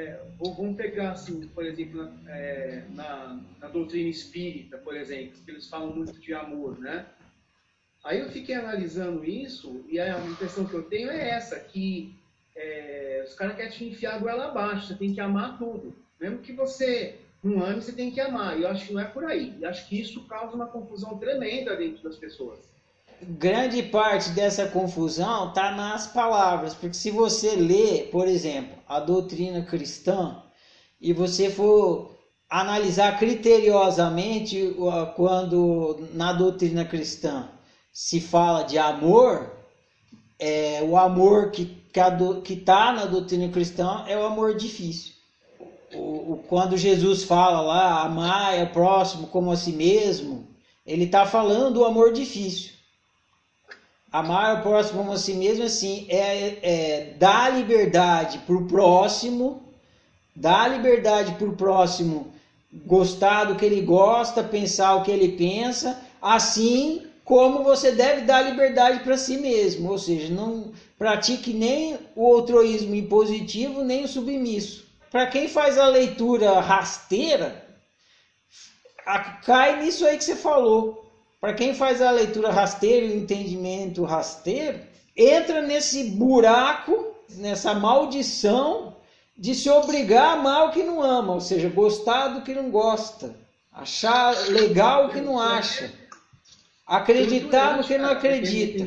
é, vamos pegar, assim, por exemplo, é, na, na, doutrina espírita, por exemplo, que eles falam muito de amor, né? Aí eu fiquei analisando isso e a impressão que eu tenho é essa, que é, os caras querem te enfiar a goela abaixo, você tem que amar tudo. Mesmo que você não ame, você tem que amar. E eu acho que não é por aí. E acho que isso causa uma confusão tremenda dentro das pessoas grande parte dessa confusão está nas palavras, porque se você lê, por exemplo, a doutrina cristã e você for analisar criteriosamente quando na doutrina cristã se fala de amor, é, o amor que está na doutrina cristã é o amor difícil. O, o, quando Jesus fala lá, amar é próximo como a si mesmo, ele está falando do amor difícil. Amar o próximo como a si mesmo, assim, é, é dar liberdade para o próximo, dar liberdade para o próximo gostar do que ele gosta, pensar o que ele pensa, assim como você deve dar liberdade para si mesmo, ou seja, não pratique nem o altruísmo impositivo, nem o submisso. Para quem faz a leitura rasteira, cai nisso aí que você falou. Para quem faz a leitura rasteira e o entendimento rasteiro, entra nesse buraco, nessa maldição de se obrigar a amar o que não ama, ou seja, gostar do que não gosta, achar legal o que não acha, acreditar no que não acredita.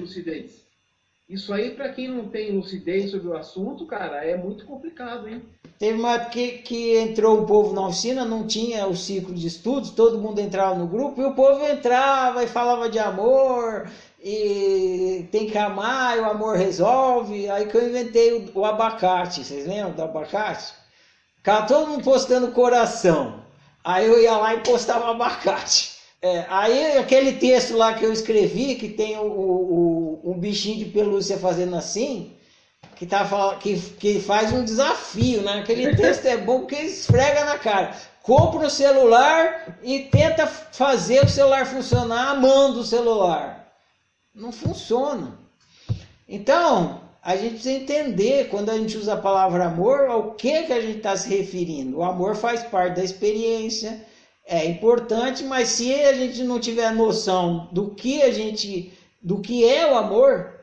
Isso aí, para quem não tem lucidez sobre o assunto, cara, é muito complicado, hein? Teve uma época que, que entrou um povo na oficina, não tinha o ciclo de estudos, todo mundo entrava no grupo e o povo entrava e falava de amor, e tem que amar, e o amor resolve. Aí que eu inventei o, o abacate, vocês lembram do abacate? Ficava todo mundo postando coração. Aí eu ia lá e postava abacate. É, aí aquele texto lá que eu escrevi, que tem o, o, um bichinho de pelúcia fazendo assim, que, tá, que, que faz um desafio, né? Aquele texto é bom porque esfrega na cara. Compra o celular e tenta fazer o celular funcionar amando o celular. Não funciona. Então, a gente precisa entender quando a gente usa a palavra amor, ao que, que a gente está se referindo. O amor faz parte da experiência é importante, mas se a gente não tiver noção do que a gente, do que é o amor,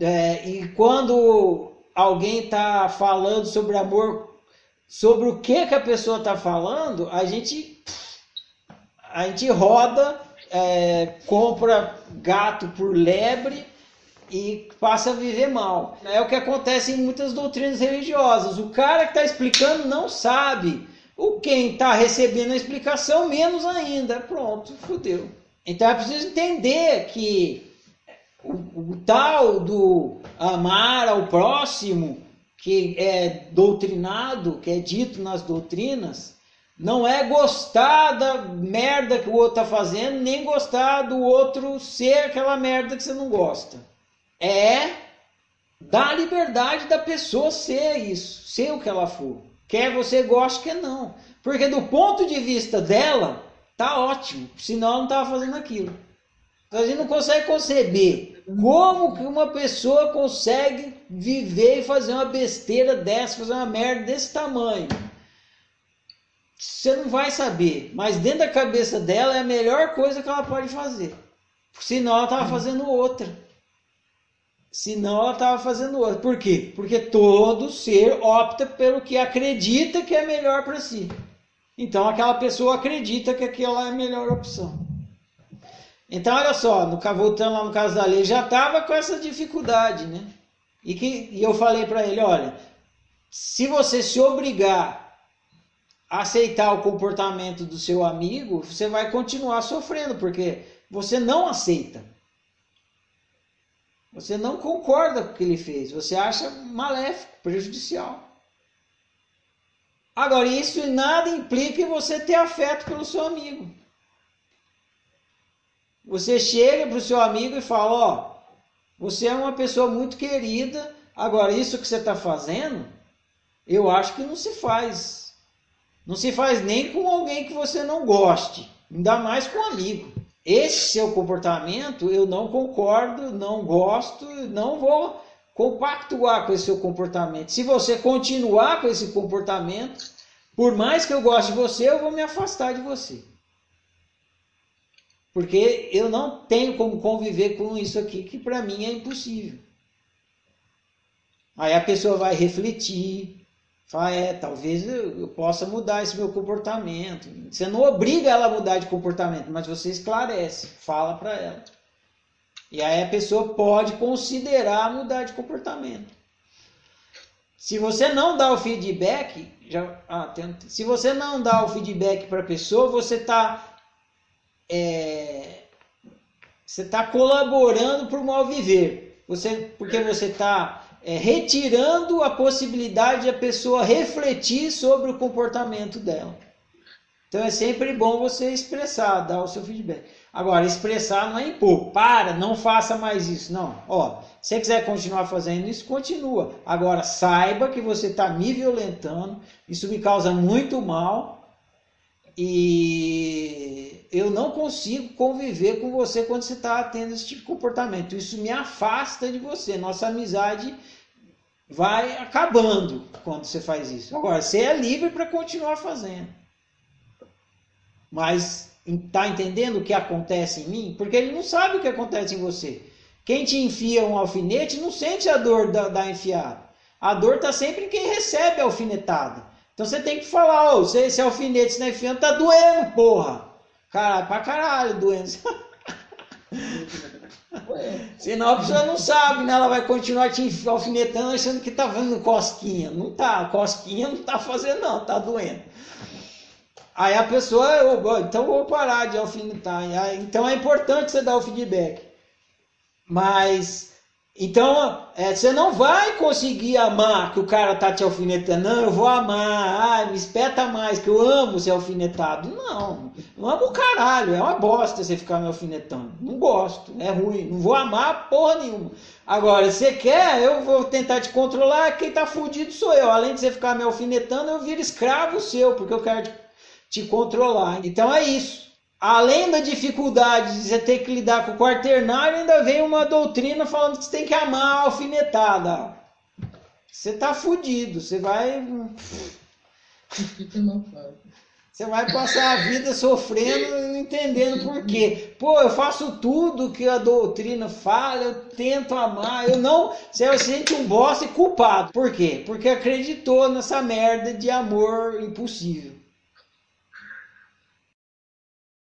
é, e quando alguém está falando sobre amor, sobre o que que a pessoa está falando, a gente a gente roda, é, compra gato por lebre e passa a viver mal. É o que acontece em muitas doutrinas religiosas. O cara que está explicando não sabe o quem está recebendo a explicação, menos ainda. Pronto, fodeu. Então é preciso entender que o, o, tal do amar ao próximo, que é doutrinado, que é dito nas doutrinas, não é gostar da merda que o outro está fazendo, nem gostar do outro ser aquela merda que você não gosta. É dar liberdade da pessoa ser isso, ser o que ela for. Quer você goste, quer não. Porque do ponto de vista dela, tá ótimo. Senão não estava fazendo aquilo. A gente não consegue conceber como que uma pessoa consegue viver e fazer uma besteira dessa, fazer uma merda desse tamanho. Você não vai saber, mas dentro da cabeça dela é a melhor coisa que ela pode fazer. Senão ela estava fazendo outra. Senão ela estava fazendo outra. Por quê? Porque todo ser opta pelo que acredita que é melhor para si. Então aquela pessoa acredita que aquela é a melhor opção. Então olha só, no, voltando lá no caso da lei, já estava com essa dificuldade, né? E, que, e eu falei para ele, olha, se você se obrigar a aceitar o comportamento do seu amigo, você vai continuar sofrendo, porque você não aceita. Você não concorda com o que ele fez, você acha maléfico, prejudicial. Agora, isso nada implica em você ter afeto pelo seu amigo. Você chega para o seu amigo e fala: Ó, você é uma pessoa muito querida, agora isso que você está fazendo, eu acho que não se faz. Não se faz nem com alguém que você não goste, ainda mais com um amigo esse seu comportamento eu não concordo, não gosto, não vou compactuar com esse seu comportamento. Se você continuar com esse comportamento, por mais que eu goste de você, eu vou me afastar de você. Porque eu não tenho como conviver com isso aqui, que para mim é impossível. Aí a pessoa vai refletir, fala, é, talvez eu, eu possa mudar esse meu comportamento. Você não obriga ela a mudar de comportamento, mas você esclarece, fala para ela. E aí a pessoa pode considerar mudar de comportamento. Se você não dá o feedback, já, ah, tem, se você não dá o feedback para a pessoa, você está é, você está colaborando para o mal viver. Você, porque você está é, retirando a possibilidade de a pessoa refletir sobre o comportamento dela. Então é sempre bom você expressar, dar o seu feedback. Agora, expressar não é impor. Para, não faça mais isso. Não. Ó, se você quiser continuar fazendo isso, continua. Agora, saiba que você está me violentando. Isso me causa muito mal. E eu não consigo conviver com você quando você está tendo esse tipo de comportamento. Isso me afasta de você. Nossa amizade vai acabando quando você faz isso. Agora, você é livre para continuar fazendo. Mas está entendendo o que acontece em mim? Porque ele não sabe o que acontece em você. Quem te enfia um alfinete não sente a dor da, da enfiada. A dor está sempre em quem recebe a alfinetada. Então você tem que falar, oh, esse alfinete está enfiando, tá doendo, porra. Caralho, pra caralho doendo. Senão a pessoa não sabe, né? Ela vai continuar te alfinetando achando que tá vendo cosquinha. Não tá, cosquinha não tá fazendo não, tá doendo. Aí a pessoa, eu, então vou parar de alfinetar. Então é importante você dar o feedback. Mas, então, é, você não vai conseguir amar que o cara tá te alfinetando. Não, eu vou amar. Ah, me espeta mais, que eu amo ser alfinetado. Não, não amo o caralho. É uma bosta você ficar me alfinetando. Não gosto, é ruim. Não vou amar porra nenhuma. Agora, você quer, eu vou tentar te controlar. Quem tá fudido sou eu. Além de você ficar me alfinetando, eu viro escravo seu, porque eu quero te te controlar. Então é isso. Além da dificuldade de você ter que lidar com o quaternário, ainda vem uma doutrina falando que você tem que amar a alfinetada. Você tá fudido, você vai. Você vai passar a vida sofrendo e não entendendo por quê. Pô, eu faço tudo que a doutrina fala, eu tento amar, eu não. Você sente um bosta e culpado. Por quê? Porque acreditou nessa merda de amor impossível.